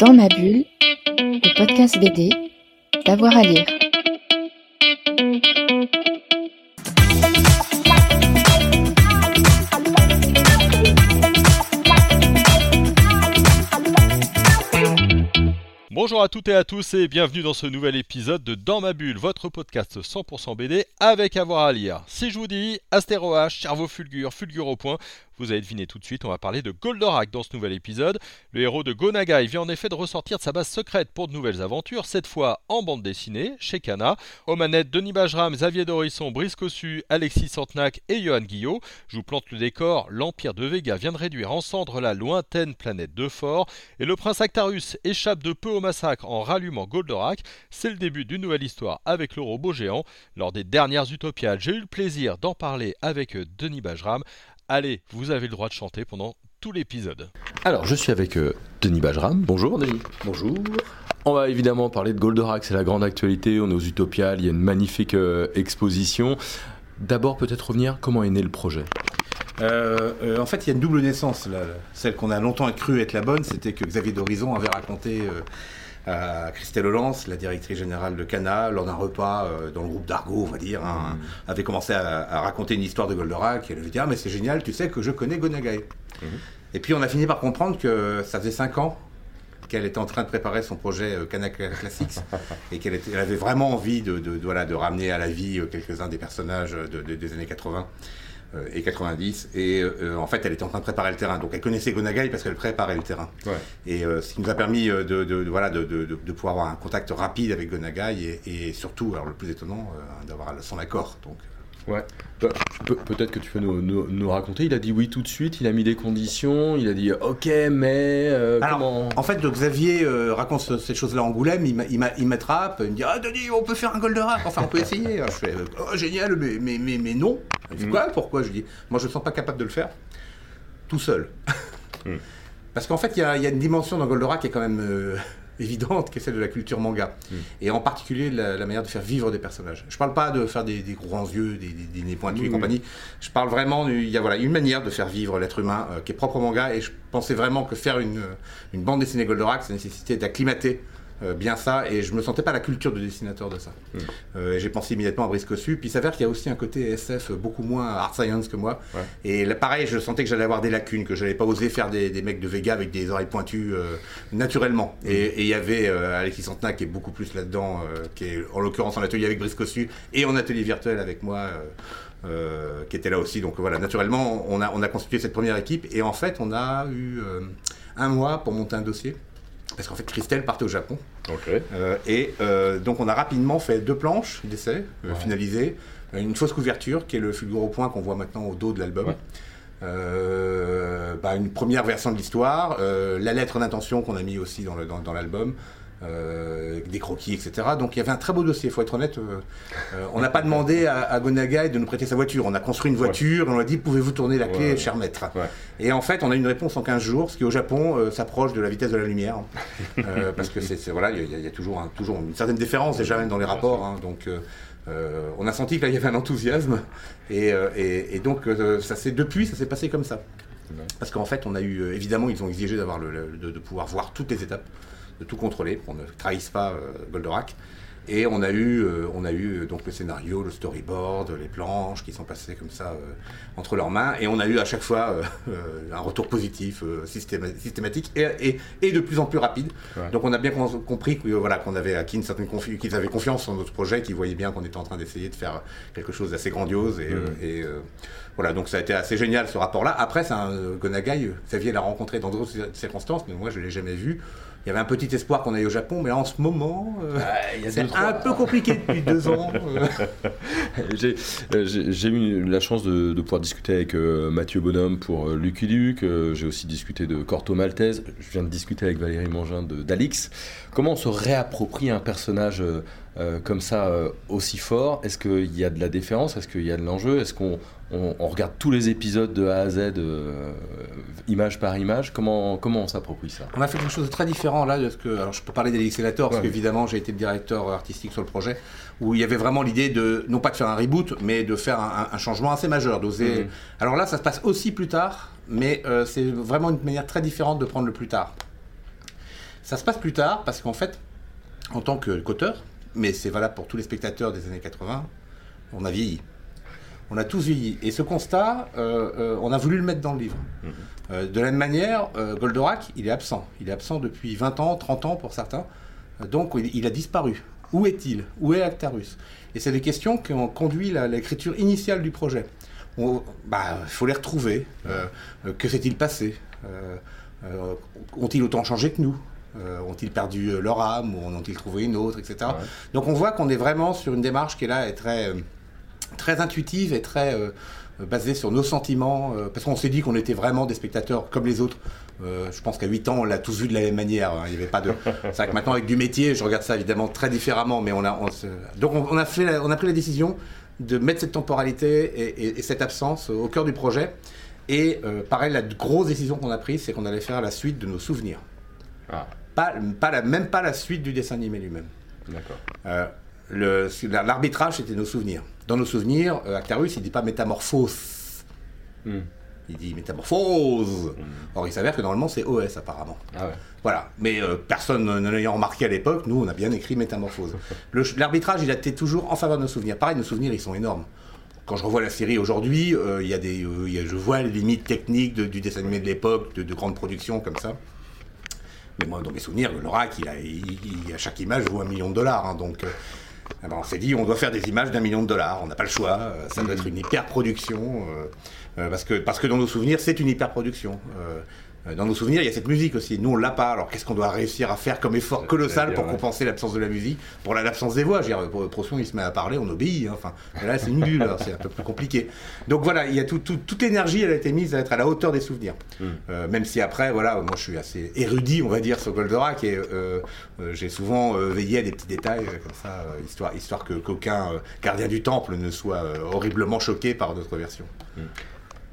Dans ma bulle, le podcast BD, d'avoir à lire. Bonjour à toutes et à tous et bienvenue dans ce nouvel épisode de Dans ma bulle, votre podcast 100% BD avec avoir à lire. Si je vous dis Astéro H, cerveau fulgure, fulgure au point, vous avez deviné tout de suite, on va parler de Goldorak dans ce nouvel épisode. Le héros de Gonagai vient en effet de ressortir de sa base secrète pour de nouvelles aventures, cette fois en bande dessinée, chez Kana. Aux manettes, Denis Bajram, Xavier Dorisson, Brice Cossu, Alexis Santenac et Johan Guillot. Je vous plante le décor, l'Empire de Vega vient de réduire en cendres la lointaine planète de Fort, et le prince Actarus échappe de peu au massacre en rallumant Goldorak. C'est le début d'une nouvelle histoire avec le robot géant. Lors des dernières Utopiales, j'ai eu le plaisir d'en parler avec Denis Bajram. Allez, vous avez le droit de chanter pendant tout l'épisode. Alors, je suis avec euh, Denis Bajram. Bonjour Denis. Bonjour. On va évidemment parler de Goldorak, c'est la grande actualité. On est aux Utopiales, il y a une magnifique euh, exposition. D'abord, peut-être revenir, comment est né le projet? Euh, euh, en fait, il y a une double naissance. là. Celle qu'on a longtemps cru être la bonne, c'était que Xavier Dorison avait raconté euh, à Christelle Hollands, la directrice générale de Cana, lors d'un repas euh, dans le groupe d'Argo, on va dire, hein, avait commencé à, à raconter une histoire de Goldorak. Et elle avait dit Ah, mais c'est génial, tu sais que je connais Gonagai. Et puis, on a fini par comprendre que ça faisait 5 ans qu'elle était en train de préparer son projet euh, Cana Classics et qu'elle avait vraiment envie de, de- de- voilà, de ramener à la vie euh, quelques-uns des personnages de- de- des années 80 euh, et 90. Et euh, en fait, elle était en train de préparer le terrain. Donc, elle connaissait Gonagai parce qu'elle préparait le terrain. Ouais. Et euh, ce qui nous a permis euh, de, de- de- voilà, de, de- de- de pouvoir avoir un contact rapide avec Gonagai et, et surtout, alors le plus étonnant, euh, d'avoir son accord. Donc, Ouais. Pe- pe- Peut-être que tu peux nous, nous- nous raconter. Il a dit oui tout de suite, il a mis des conditions, il a dit ok, mais euh, Alors, comment En fait, Xavier euh, raconte ce- ces choses-là à Angoulême, il, m'a- il, il m'attrape, il me dit Ah, Denis, on peut faire un Goldorak, enfin, on peut essayer. Je fais Oh, génial, mais, mais, mais, mais non. Il dit. Quoi? Pourquoi? Je dis Moi, je ne sens pas capable de le faire tout seul. Mm. Parce qu'en fait, il y, a il y a une dimension dans Goldorak qui est quand même euh, évidente, qui est celle de la culture manga. Mm. Et en particulier, la, la manière de faire vivre des personnages. Je parle pas de faire des, des grands yeux, des, des, pointus et oui. compagnie. Je parle vraiment, il y a voilà, une manière de faire vivre l'être humain euh, qui est propre au manga. Et je pensais vraiment que faire une, une bande dessinée Goldorak, ça nécessitait d'acclimater bien ça. Et je me sentais pas la culture de dessinateur de ça. Mm. Euh, j'ai pensé immédiatement à Brice Cossu. Puis il s'avère qu'il y a aussi un côté SF beaucoup moins art science que moi. Ouais. Et là, pareil, je sentais que j'allais avoir des lacunes, que j'allais pas oser faire des, des mecs de Vega avec des oreilles pointues euh, naturellement. Et et il y avait euh, Alexis Santenac qui est beaucoup plus là-dedans, euh, qui est en l'occurrence en atelier avec Brice Cossu et en atelier virtuel avec moi. euh, euh, qui était là aussi. Donc voilà, naturellement, on a, on a constitué cette première équipe et en fait, on a eu euh, un mois pour monter un dossier. Parce qu'en fait, Christelle partait au Japon. Euh, et euh, donc on a rapidement fait deux planches d'essai euh, Ouais. finalisées, une fausse couverture qui est le fulgure au point qu'on voit maintenant au dos de l'album. Ouais. Bah, une première version de l'histoire, la lettre d'intention qu'on a mis aussi dans l'album. Euh, des croquis, etc. Donc il y avait un très beau dossier, il faut être honnête. euh, euh, on n'a pas demandé à, à Gonagai de nous prêter sa voiture. On a construit une voiture, on a dit pouvez-vous tourner la clé, Ouais. cher maître? Ouais. Et en fait, on a une réponse en 15 jours, ce qui au Japon euh, s'approche de la vitesse de la lumière. Parce que c'est voilà, il y, a- il y a toujours, toujours une certaine différence déjà même dans les rapports. hein. donc, on a senti que là, il y avait un enthousiasme. Et, et- et donc, ça s'est depuis, ça s'est passé comme ça. Parce qu'en fait, on a eu, évidemment, ils ont exigé d'avoir le, le- de, de pouvoir voir toutes les étapes, de tout contrôler, pour ne trahisse pas euh, Goldorak. Et on a eu, euh, on a eu euh, donc le scénario, le storyboard, les planches qui sont passées comme ça euh, entre leurs mains. Et on a eu à chaque fois euh, un retour positif, systéma- systématique et, et- et de plus en plus rapide. Ouais. Donc on a bien compris que, voilà, qu'on avait acquis une certaine confi- qu'ils avaient confiance en notre projet, qu'ils voyaient bien qu'on était en train d'essayer de faire quelque chose d'assez grandiose. Et, et, voilà, donc ça a été assez génial ce rapport-là. Après, c'est un Gonagai, Xavier l'a rencontré dans d'autres cir- circonstances, mais moi je ne l'ai jamais vu. Il y avait un petit espoir qu'on aille au Japon, mais en ce moment, euh, c'est un peu compliqué depuis deux ans. euh. J'ai euh, eu la chance de, de pouvoir discuter avec euh, Mathieu Bonhomme pour euh, Lucky Luke. euh, J'ai aussi discuté de Corto Maltese. Je viens de discuter avec Valérie Mangin de- d'Alix. Comment on se réapproprie un personnage euh, comme ça euh, aussi fort Est-ce qu'il y a de la déférence? Est-ce qu'il y a de l'enjeu? Est-ce qu'on on, on regarde tous les épisodes de A à Z, euh, image par image? Comment, comment on s'approprie ça? On a fait quelque chose de très différent là, de ce que, alors je peux parler d'Elixelator, parce Ouais. qu'évidemment j'ai été le directeur artistique sur le projet, où il y avait vraiment l'idée de, non pas de faire un reboot, mais de faire un, un changement assez majeur, d'oser. Mhm. Alors là, ça se passe aussi plus tard, mais c'est vraiment une manière très différente de prendre le plus tard. Ça se passe plus tard parce qu'en fait, en tant que qu'auteur, mais c'est valable pour tous les spectateurs des années 80, on a vieilli. On a tous vieilli. Et ce constat, euh, euh, on a voulu le mettre dans le livre. Euh, de la même manière, Goldorak, il est absent. Il est absent depuis 20 ans, 30 ans pour certains. Donc il, il a disparu. Où est-il? Où est Actarus? Et c'est des questions qui ont conduit l'écriture initiale du projet. Il bah, faut les retrouver. Que s'est-il passé? Ont-ils autant changé que nous? Euh, Ont-ils perdu euh, leur âme ou en ont-ils trouvé une autre, etc. Ouais. Donc on voit qu'on est vraiment sur une démarche qui est là est très, euh, très intuitive et très euh, basée sur nos sentiments. euh, parce qu'on s'est dit qu'on était vraiment des spectateurs comme les autres. Je pense qu'à 8 ans, on l'a tous vu de la même manière. hein. Il y avait pas de. C'est vrai que maintenant, avec du métier, je regarde ça évidemment très différemment. Mais on a, on se- donc on, on a fait, la- on a pris la décision de mettre cette temporalité et, et- et cette absence au cœur du projet. Et pareil, la grosse décision qu'on a prise, c'est qu'on allait faire la suite de nos souvenirs. Ah, Pas, pas la, même pas la suite du dessin animé lui-même. d'accord. Euh, L'arbitrage, c'était nos souvenirs. Dans nos souvenirs, euh, Actarus, il dit pas métamorphose. Hmm. Il dit métamorphose. Or, il s'avère que normalement, c'est OS apparemment. Ah ouais. Voilà. Mais euh, personne ne l'ayant remarqué à l'époque, nous, on a bien écrit métamorphose. L'arbitrage, il a été toujours en faveur de nos souvenirs. Pareil, nos souvenirs, ils sont énormes. Quand je revois la série aujourd'hui, euh, il y a des, euh, il y a- je vois les limites techniques de- du dessin animé de l'époque, de, de grandes productions comme ça. Mais moi, dans mes souvenirs, le Lorac, il a, il- il- à chaque image, vaut un million de dollars. hein, donc, euh, ah ben, on s'est dit, on doit faire des images d'un million de dollars. On n'a pas le choix. euh, ça doit être une hyper-production. euh, euh, parce, que, parce que dans nos souvenirs, c'est une hyper-production. Euh, dans nos souvenirs, il y a cette musique aussi. Nous, on l'a pas. Alors, qu'est-ce qu'on doit réussir à faire comme effort colossal pour compenser l'absence de la musique Pour la- l'absence des voix. Je veux dire, il se met à parler, on obéit. hein. Enfin, là, c'est une bulle. alors, C'est un peu plus compliqué. Donc voilà, il y a tout, tout- toute l'énergie, elle a été mise à être à la hauteur des souvenirs. Euh, même si après, voilà, moi je suis assez érudit, on va dire, sur Goldorak, et euh, euh, j'ai souvent veillé à des petits détails comme ça, histoire, histoire que qu'aucun gardien du temple ne soit horriblement choqué par notre version.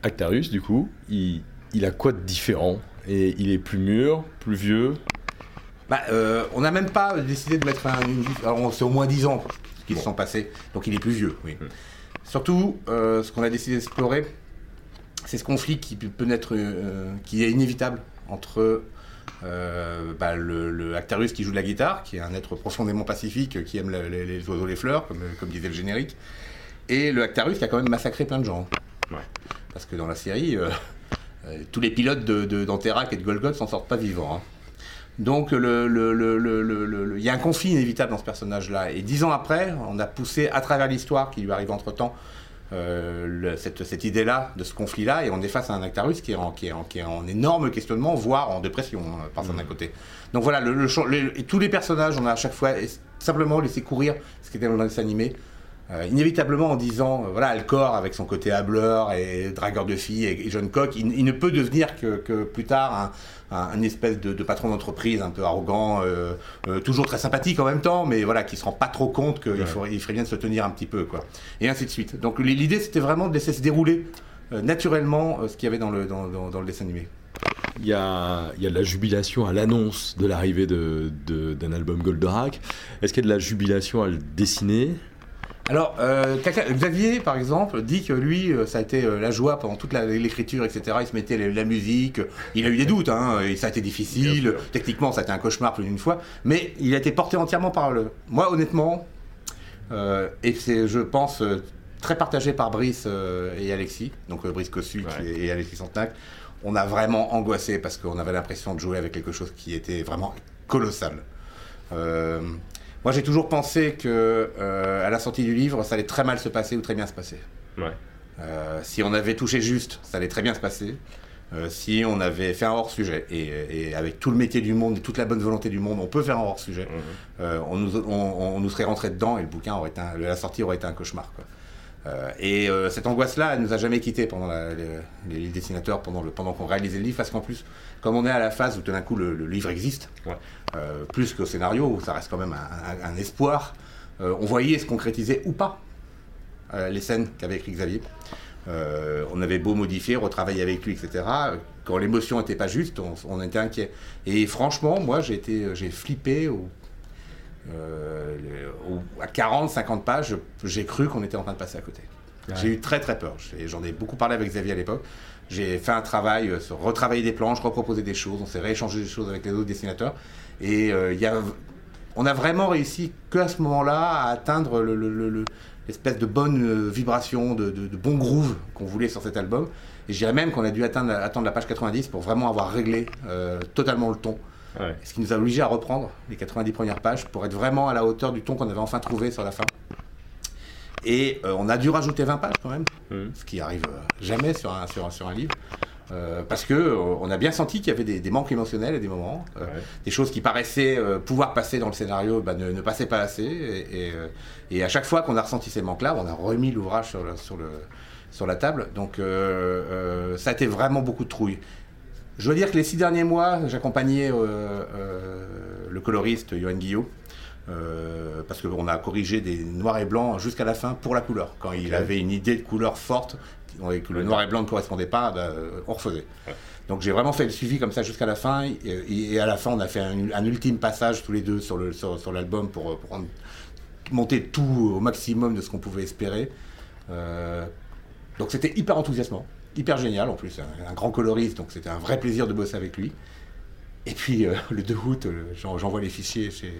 Actarus, du coup, il, il a quoi de différent Et il est plus mûr, plus vieux? Bah, euh, on n'a même pas décidé de mettre un. Une, alors, c'est au moins 10 ans qui se sont passés, donc il est plus vieux, oui. Surtout, euh, ce qu'on a décidé d'explorer, c'est ce conflit qui peut naître, euh, qui est inévitable entre euh, bah, le, le Actarus qui joue de la guitare, qui est un être profondément pacifique, qui aime la- les, les oiseaux, les fleurs, comme, comme disait le générique, et le Actarus qui a quand même massacré plein de gens. Ouais. Parce que dans la série, tous les pilotes de, de, d'Anterac et de Golgoth s'en sortent pas vivants. hein. Donc le- le- le- il y a un conflit inévitable dans ce personnage-là. Et dix ans après, on a poussé à travers l'histoire qui lui arrive entre-temps euh, cette, cette idée-là, de ce conflit-là, et on est face à un Actarus qui est en, qui est en, qui est en énorme questionnement, voire en dépression, hein, par certains côtés. Donc voilà, tous les personnages, on a à chaque fois simplement laissé courir ce qui était dans le dessin animé. Euh, inévitablement en disant, euh, voilà, Alcor avec son côté hableur et dragueur de filles et, et John Cock, il, il ne peut devenir que, que plus tard un, un- un espèce de, de patron d'entreprise un peu arrogant, euh, euh, toujours très sympathique en même temps, mais voilà, qui se rend pas trop compte qu'il Ouais. faudrait- il ferait bien de se tenir un petit peu, quoi. Et ainsi de suite. Donc l'idée c'était vraiment de laisser se dérouler naturellement ce qu'il y avait dans le, dans, dans- dans le dessin animé. il y, a, il y a de la jubilation à l'annonce de l'arrivée de- de- d'un album Goldorak. Est-ce qu'il y a de la jubilation à le dessiner? Alors, euh, Xavier, par exemple, dit que lui, euh, ça a été euh, la joie pendant toute l'écriture, etc. Il se mettait la musique. Il a eu des doutes, hein, et ça a été difficile. Techniquement, ça a été un cauchemar plus d'une fois. Mais il a été porté entièrement par le. Moi, honnêtement, euh, et c'est, je pense, très partagé par Brice euh, et Alexis, donc euh, Brice Cossu Ouais. et Alexis Santenac, on a vraiment angoissé parce qu'on avait l'impression de jouer avec quelque chose qui était vraiment colossal. Euh, moi, j'ai toujours pensé que euh, à la sortie du livre, ça allait très mal se passer ou très bien se passer. Ouais. Euh, si on avait touché juste, ça allait très bien se passer. Euh, si on avait fait un hors-sujet, et, et avec tout le métier du monde et toute la bonne volonté du monde, on peut faire un hors-sujet, euh, on, nous, on, on nous serait rentré dedans et le bouquin aurait été un- la sortie aurait été un cauchemar. Quoi. Euh, et euh, cette angoisse-là, elle nous a jamais quittés pendant la- les, les dessinateurs, pendant, le, pendant qu'on réalisait le livre, parce qu'en plus, comme on est à la phase où tout d'un coup le, le livre existe, Ouais. euh, plus qu'au scénario, où ça reste quand même un, un- un espoir, on voyait se concrétiser ou pas les scènes qu'avait écrit Xavier. On avait beau modifier, retravailler avec lui, etc. Quand l'émotion n'était pas juste, on, on était inquiet. Et franchement, moi, j'ai été, j'ai flippé au, euh, à 40, 50 pages. J'ai cru qu'on était en train de passer à côté. Ouais. J'ai eu très très peur. J'en ai beaucoup parlé avec Xavier à l'époque. J'ai fait un travail euh, sur retravailler des planches, reproposer des choses, on s'est rééchangé des choses avec les autres dessinateurs. Et euh, il y a, on a vraiment réussi qu'à ce moment-là à atteindre le- le- le- le- l'espèce de bonne vibration, de, de, de bon groove qu'on voulait sur cet album. Et je dirais même qu'on a dû atteindre, attendre la page 90 pour vraiment avoir réglé totalement le ton. Ouais. Ce qui nous a obligés à reprendre les 90 premières pages pour être vraiment à la hauteur du ton qu'on avait enfin trouvé sur la fin. Et euh, on a dû rajouter 20 pages quand même, Mhm. ce qui arrive euh, jamais sur un, sur, un- sur un livre. Euh, parce que euh, on a bien senti qu'il y avait des, des manques émotionnels à des moments, euh, Ouais. des choses qui paraissaient pouvoir passer dans le scénario, bah, ne, ne passaient pas assez. Et, et, et à chaque fois qu'on a ressenti ces manques-là, on a remis l'ouvrage sur, le- sur, le, sur la table. Donc ça a été vraiment beaucoup de trouille. Je dois dire que les six derniers mois, j'accompagnais euh, euh, le coloriste Johan Guillot. euh, parce qu'on a corrigé des noirs et blancs jusqu'à la fin pour la couleur. Quand il avait une idée de couleur forte, et que le noir et blanc ne correspondait pas, bah, on refaisait. Ouais. Donc j'ai vraiment fait le suivi comme ça jusqu'à la fin. Et, et à la fin, on a fait un, un ultime passage tous les deux sur le- sur, sur l'album pour, monter tout au maximum de ce qu'on pouvait espérer. Euh, donc c'était hyper enthousiasmant, hyper génial en plus, un, un grand coloriste, donc c'était un vrai plaisir de bosser avec lui. Et puis euh, le 2 août, euh, j'en- j'envoie les fichiers chez,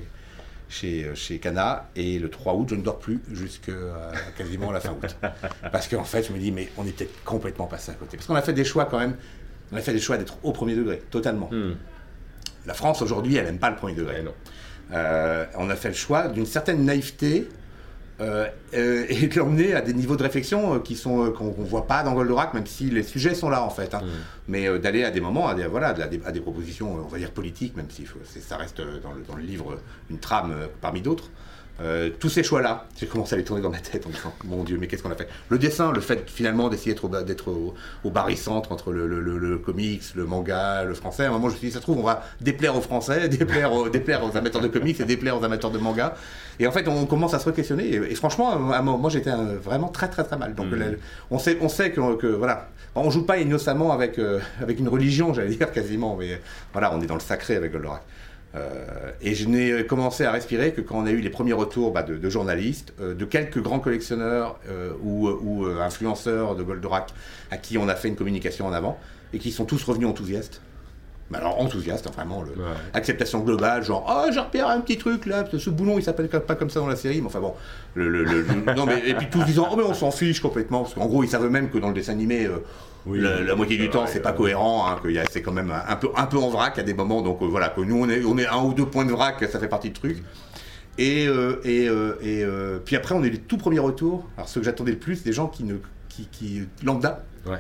chez, euh, chez Cana, et le 3 août, je ne dors plus jusqu'à quasiment la fin août. Parce qu'en fait, je me dis, mais on est peut-être complètement passé à côté. Parce qu'on a fait des choix quand même, on a fait des choix d'être au premier degré, totalement. Hmm. La France aujourd'hui, elle n'aime pas le premier degré. Non. Euh, on a fait le choix d'une certaine naïveté euh, euh, et de l'emmener à des niveaux de réflexion euh, qui sont qu'on ne voit pas dans Goldorak, même si les sujets sont là en fait. hein. Mm. Mais d'aller à des moments, à des, voilà, à des, à des propositions, on va dire politiques, même si faut- ça reste dans le, dans le livre une trame parmi d'autres. Euh, tous ces choix-là, j'ai commencé à les tourner dans ma tête en disant Mon Dieu, mais qu'est-ce qu'on a fait? Le dessin, le fait finalement d'essayer d'être au, au, barycentre entre le, le- le- le comics, le manga, le français. À un moment, je me suis dit Ça se trouve, on va déplaire aux Français, déplaire aux, déplaire aux amateurs de comics et déplaire aux amateurs de manga. Et en fait, on commence à se re-questionner. Et, et franchement, à un moment, moi, j'étais euh, vraiment très, très, très mal. Donc, la- on sait, on sait que, que, voilà, on joue pas innocemment avec, euh, avec une religion, j'allais dire quasiment, mais voilà, on est dans le sacré avec Goldorak. Euh, et je n'ai commencé à respirer que quand on a eu les premiers retours bah, de, journalistes, euh, de quelques grands collectionneurs euh, ou, ou, euh, influenceurs de Goldorak à qui on a fait une communication en avant et qui sont tous revenus enthousiastes. Mais alors enthousiastes, hein, vraiment, le, Ouais. acceptation globale, genre oh j'ai repéré un petit truc là, parce que ce boulon il s'appelle pas comme ça dans la série, mais enfin bon, le, le- non mais et puis tous disant oh mais on s'en fiche complètement, parce qu'en gros ils savent même que dans le dessin animé euh, Oui, la, la moitié du temps c'est pas euh, cohérent, hein, que c'est quand même un peu un peu en vrac à des moments, donc euh, voilà que nous on est on est un ou deux points de vrac, ça fait partie du truc. Et, euh, et, et puis après on est les tout premiers retours, alors ceux que j'attendais le plus, des gens qui ne qui, qui lambda. Ouais.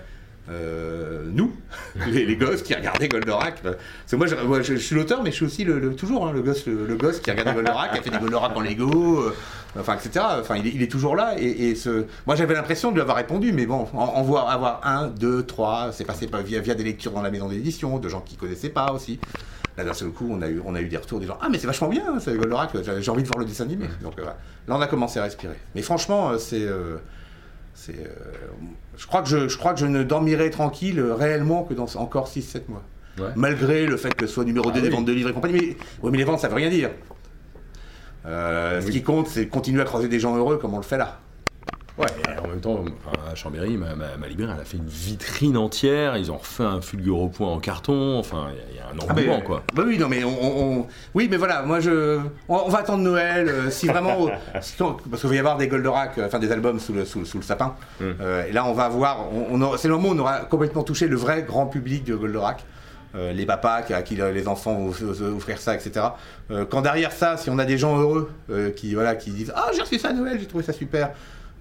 Euh, nous, les, gosses qui regardaient Goldorak. Parce que moi, je, suis l'auteur, mais je suis aussi toujours hein, le, gosse, le, le gosse qui regardait Goldorak, qui a fait des Goldorak en Lego, euh, enfin, etc. Enfin, il est, toujours là. Et. Moi, j'avais l'impression de lui avoir répondu, mais bon, en, en voir avoir un, deux, trois, c'est passé via, des lectures dans la maison d'édition, de gens qui connaissaient pas aussi. Là, d'un seul coup, on a eu, des retours des gens. Ah, mais c'est vachement bien, c'est Goldorak, j'ai envie de voir le dessin animé. Donc euh, là, on a commencé à respirer. Mais franchement, c'est. Euh, c'est, euh, je, crois que je, je crois que je ne dormirai tranquille euh, réellement que dans encore 6-7 mois. Ouais. Malgré le fait que ce soit numéro Ah 2 des oui. ventes de livres et compagnie. Mais, ouais, mais les ventes, ça veut rien dire. Euh, Ce qui compte, c'est continuer à croiser des gens heureux comme on le fait là. Ouais, et en même temps, enfin, à Chambéry, ma, ma, ma librairie, elle a fait une vitrine entière, ils ont refait un fulgure point en carton, enfin, il y a- il y, a un Ah, engouement, quoi. bah oui, non, mais on, on- on- oui, mais voilà, moi je, on, on va attendre Noël, euh, si vraiment, parce qu'il va y avoir des Goldorak, euh, enfin des albums sous le, sous, le- sous le sapin. Mm. Euh, et là, on va avoir, on, c'est le moment où on aura complètement touché le vrai grand public de Goldorak. Euh, les papas à qui les enfants vont offrir ça, etc. Euh, quand derrière ça, si on a des gens heureux euh, qui, voilà, qui disent Ah, j'ai reçu ça à Noël, j'ai trouvé ça super.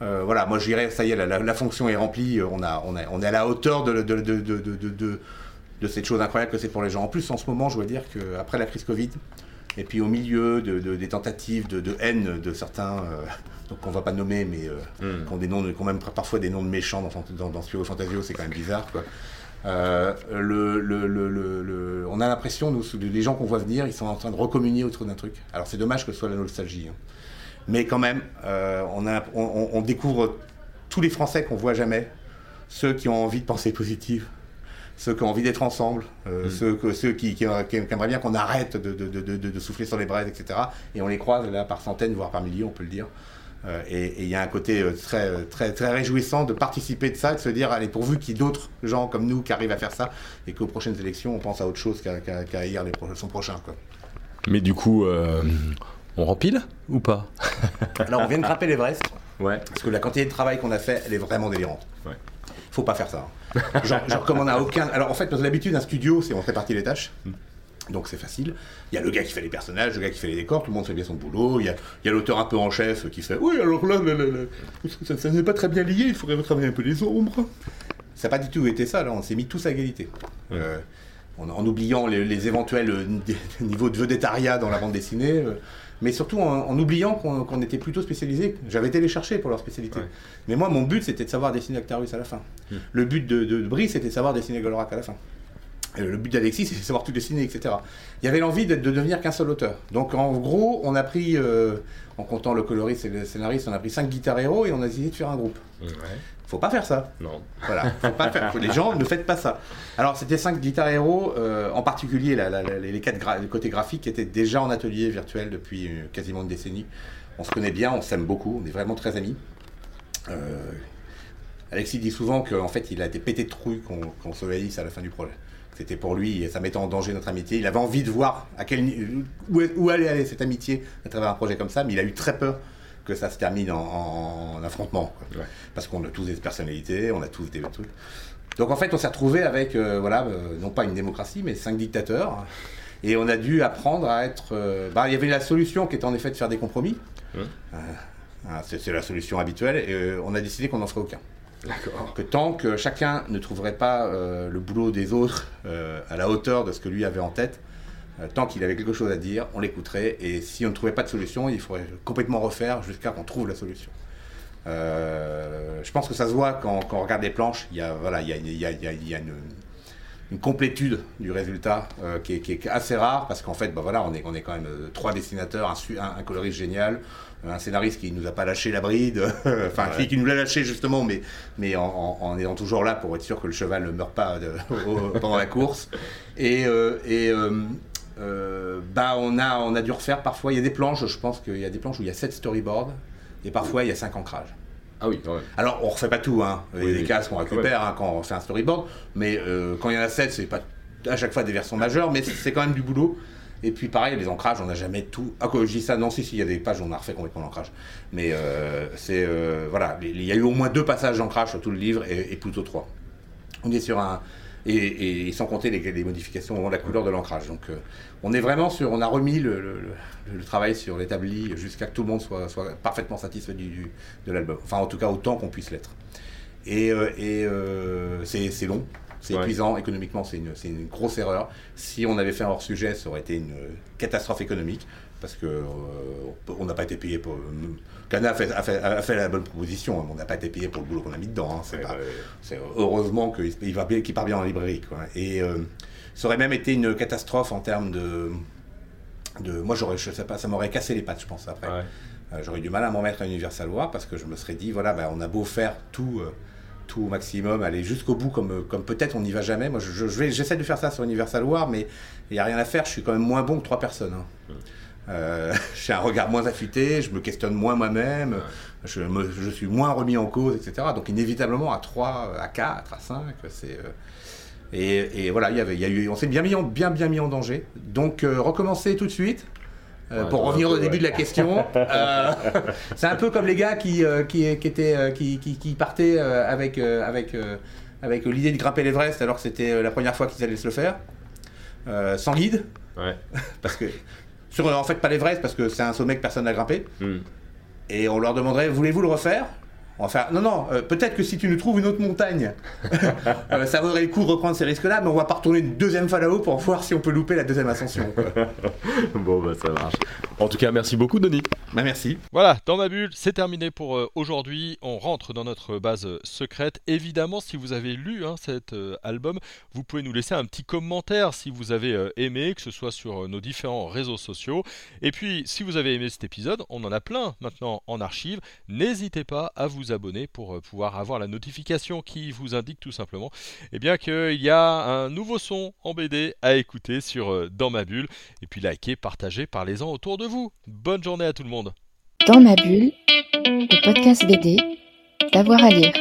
Euh, voilà, moi je dirais, ça y est, la, la- la fonction est remplie, euh, on, a, on, a, on est à la hauteur de, cette chose incroyable que c'est pour les gens. En plus, en ce moment, je dois dire qu'après la crise Covid, et puis au milieu de, de- des tentatives de, haine de certains, euh, donc on va pas nommer, mais euh, Mm. qui ont des noms, qui ont même parfois des noms de méchants dans, dans, dans Fantasio, c'est quand même bizarre, quoi. Le, le- le- le- le- on a l'impression, nous, les gens qu'on voit venir, ils sont en train de recommunier autour d'un truc. Alors c'est dommage que ce soit la nostalgie. hein. Mais quand même, euh, on, a, on, on- on découvre tous les Français qu'on voit jamais, ceux qui ont envie de penser positif, ceux qui ont envie d'être ensemble, euh, Mm. ceux, que- ceux qui, qui- qui aimeraient bien qu'on arrête de, de- de- de- de souffler sur les braises, etc. Et on les croise là par centaines, voire par milliers, on peut le dire. Euh, et il y a un côté très, très, très réjouissant de participer de ça, de se dire, allez, pourvu qu'il y ait d'autres gens comme nous qui arrivent à faire ça, et qu'aux prochaines élections, on pense à autre chose qu'à qu'à haïr les pro- son prochain. Quoi. Mais du coup, euh, on rempile ou pas Alors, on vient de grimper l'Everest, Ouais. parce que la quantité de travail qu'on a fait, elle est vraiment délirante. Ouais. Faut pas faire ça. hein. Genre, je recommande à aucun. Alors, en fait, parce que d'habitude, un studio, c'est on répartit les tâches. Donc c'est facile. Il y a le gars qui fait les personnages, le gars qui fait les décors, tout le monde fait bien son boulot. Il y a, il y a l'auteur un peu en chef qui fait Oui, alors là, là, là, là, ça, ça n'est pas très bien lié, il faudrait retravailler un peu les ombres. Ça n'a pas du tout été ça, là, on s'est mis tous à égalité. Euh, en, en oubliant les, les éventuels euh, ni- niveaux de vedettariat dans la bande dessinée, euh, mais surtout en, en oubliant qu'on était plutôt spécialisés. J'avais été les chercher pour leur spécialité. Ouais. Mais moi, mon but, c'était de savoir dessiner Actarus à la fin. Le but de, de, de Brice, c'était de savoir dessiner Goldorak à la fin. Le but d'Alexis, c'est de savoir tout dessiner, etc. Il y avait l'envie de, de devenir qu'un seul auteur. Donc en gros, on a pris, euh, en comptant le coloriste et le scénariste, on a pris cinq guitares héros et on a décidé de faire un groupe. Ouais. Faut pas faire ça. Non. Voilà, faut pas faire. Les gens, ne faites pas ça. Alors, c'était cinq guitares héros, euh, en particulier la- la- la- les quatre gra- les côtés graphiques étaient déjà en atelier virtuel depuis euh, quasiment une décennie. On se connaît bien, on s'aime beaucoup, on est vraiment très amis. Alexis dit souvent qu'en fait, il a été pété de trouille qu'on qu'on se haïsse à la fin du projet. C'était pour lui, et ça mettait en danger notre amitié. Il avait envie de voir à quel, ni- où, où allait aller cette amitié à travers un projet comme ça, mais il a eu très peur que ça se termine en, en- en affrontement. quoi. Ouais. Parce qu'on a tous des personnalités, on a tous des trucs. Donc en fait, on s'est retrouvé avec, euh, voilà, euh, non pas une démocratie, mais cinq dictateurs. Et on a dû apprendre à être. euh, bah, il y avait la solution qui était en effet de faire des compromis. Ah, c'est la solution habituelle. Et on a décidé qu'on n'en ferait aucun. Que tant que chacun ne trouverait pas euh, le boulot des autres euh, à la hauteur de ce que lui avait en tête, euh, tant qu'il avait quelque chose à dire, on l'écouterait. Et si on ne trouvait pas de solution, il faudrait complètement refaire jusqu'à qu'on trouve la solution. Je pense que ça se voit quand, on regarde les planches. Il y a, voilà, il y a- il y a- il y a une, une complétude du résultat euh, qui, est, qui est assez rare parce qu'en fait, bah voilà, on est, on est quand même euh, trois dessinateurs, un, su- un, un coloriste génial, euh, un scénariste qui nous a pas lâché la bride, enfin qui, qui nous l'a lâché justement, mais, mais en, en- en étant toujours là pour être sûr que le cheval ne meurt pas de- au- pendant la course. Et, euh, et euh, euh, bah on a, on a dû refaire parfois. Il y a des planches, je pense qu'il y a des planches où il y a 7 storyboards et parfois il y a 5 ancrages. Ah oui, quand même. Alors, on refait pas tout, hein. Il y a Oui, des oui. cases qu'on récupère hein, quand on fait un storyboard, mais euh, quand il y en a 7, c'est pas à chaque fois des versions majeures, mais c'est quand même du boulot. Et puis pareil, les ancrages, on n'a jamais tout. Ah, quand je dis ça, non, si, si, il y a des pages où on a refait complètement l'ancrage. Mais euh, c'est. euh, voilà, il y a eu au moins deux passages d'ancrage sur tout le livre et, et plutôt trois. On est sur un. Et, et sans compter les, les modifications au moment de la couleur de l'ancrage. Donc euh, on est vraiment sur. On a remis le, le- le- le travail sur l'établi jusqu'à que tout le monde soit, soit parfaitement satisfait du, du- de l'album. Enfin, en tout cas, autant qu'on puisse l'être. Et, euh, et, euh, c'est long, c'est Ouais. épuisant économiquement, c'est une, c'est une grosse erreur. Si on avait fait un hors sujet, ça aurait été une catastrophe économique parce que euh, on n'a pas été payé pour. Cana a fait, a, fait, a fait la bonne proposition, hein, mais on n'a pas été payé pour le boulot qu'on a mis dedans. hein, c'est Ouais, pas- ouais. c'est heureusement qu'il il va bien- qu'il part bien en librairie. Quoi. Et euh, ça aurait même été une catastrophe en termes de. de moi, j'aurais, je sais pas, ça m'aurait cassé les pattes, je pense, après. Ouais. Euh, J'aurais du mal à m'en mettre à Universal War parce que je me serais dit, voilà, bah, on a beau faire tout, tout au maximum, aller jusqu'au bout comme, comme peut-être on n'y va jamais. Moi, je, je- je vais, j'essaie de faire ça sur Universal War, mais il n'y a rien à faire. Je suis quand même moins bon que trois personnes. hein. Euh, j'ai un regard moins affûté, je me questionne moins moi-même, je, me- je suis moins remis en cause, etc. Donc inévitablement à 3, à 4, à 5, c'est... euh, et, et voilà, il y avait, il y a eu, on s'est bien, mis en- bien, bien mis en danger. Donc euh, recommencer tout de suite. euh, Ouais, pour revenir au début ouais. de la question, c'est un peu comme les gars qui, qui, qui, étaient, qui, qui, partaient avec, avec, avec l'idée de grimper l'Everest alors que c'était la première fois qu'ils allaient se le faire, sans guide, Ouais. parce que sur en fait pas l'Everest parce que c'est un sommet que personne n'a grimpé, Hmm. et on leur demanderait voulez-vous le refaire? Faire non non euh, peut-être que si tu nous trouves une autre montagne, euh, ça vaudrait le coup de reprendre ces risques-là, mais on va pas retourner une deuxième fois là-haut pour voir si on peut louper la deuxième ascension. Bon, bah ça marche. En tout cas, merci beaucoup, Denis. bah merci. Voilà, dans ma bulle, c'est terminé pour euh, aujourd'hui. On rentre dans notre base secrète. Évidemment, si vous avez lu hein, cet euh, album, vous pouvez nous laisser un petit commentaire si vous avez euh, aimé, que ce soit sur euh, nos différents réseaux sociaux. Et puis, si vous avez aimé cet épisode, on en a plein maintenant en archive. N'hésitez pas à vous abonner pour euh, pouvoir avoir la notification qui vous indique tout simplement eh bien qu'il y a un nouveau son en BD à écouter sur euh, Dans ma bulle. Et puis likez, partagez, parlez-en autour de vous. Bonne journée à tout le monde. Dans ma bulle, le podcast BD, d'avoir à lire.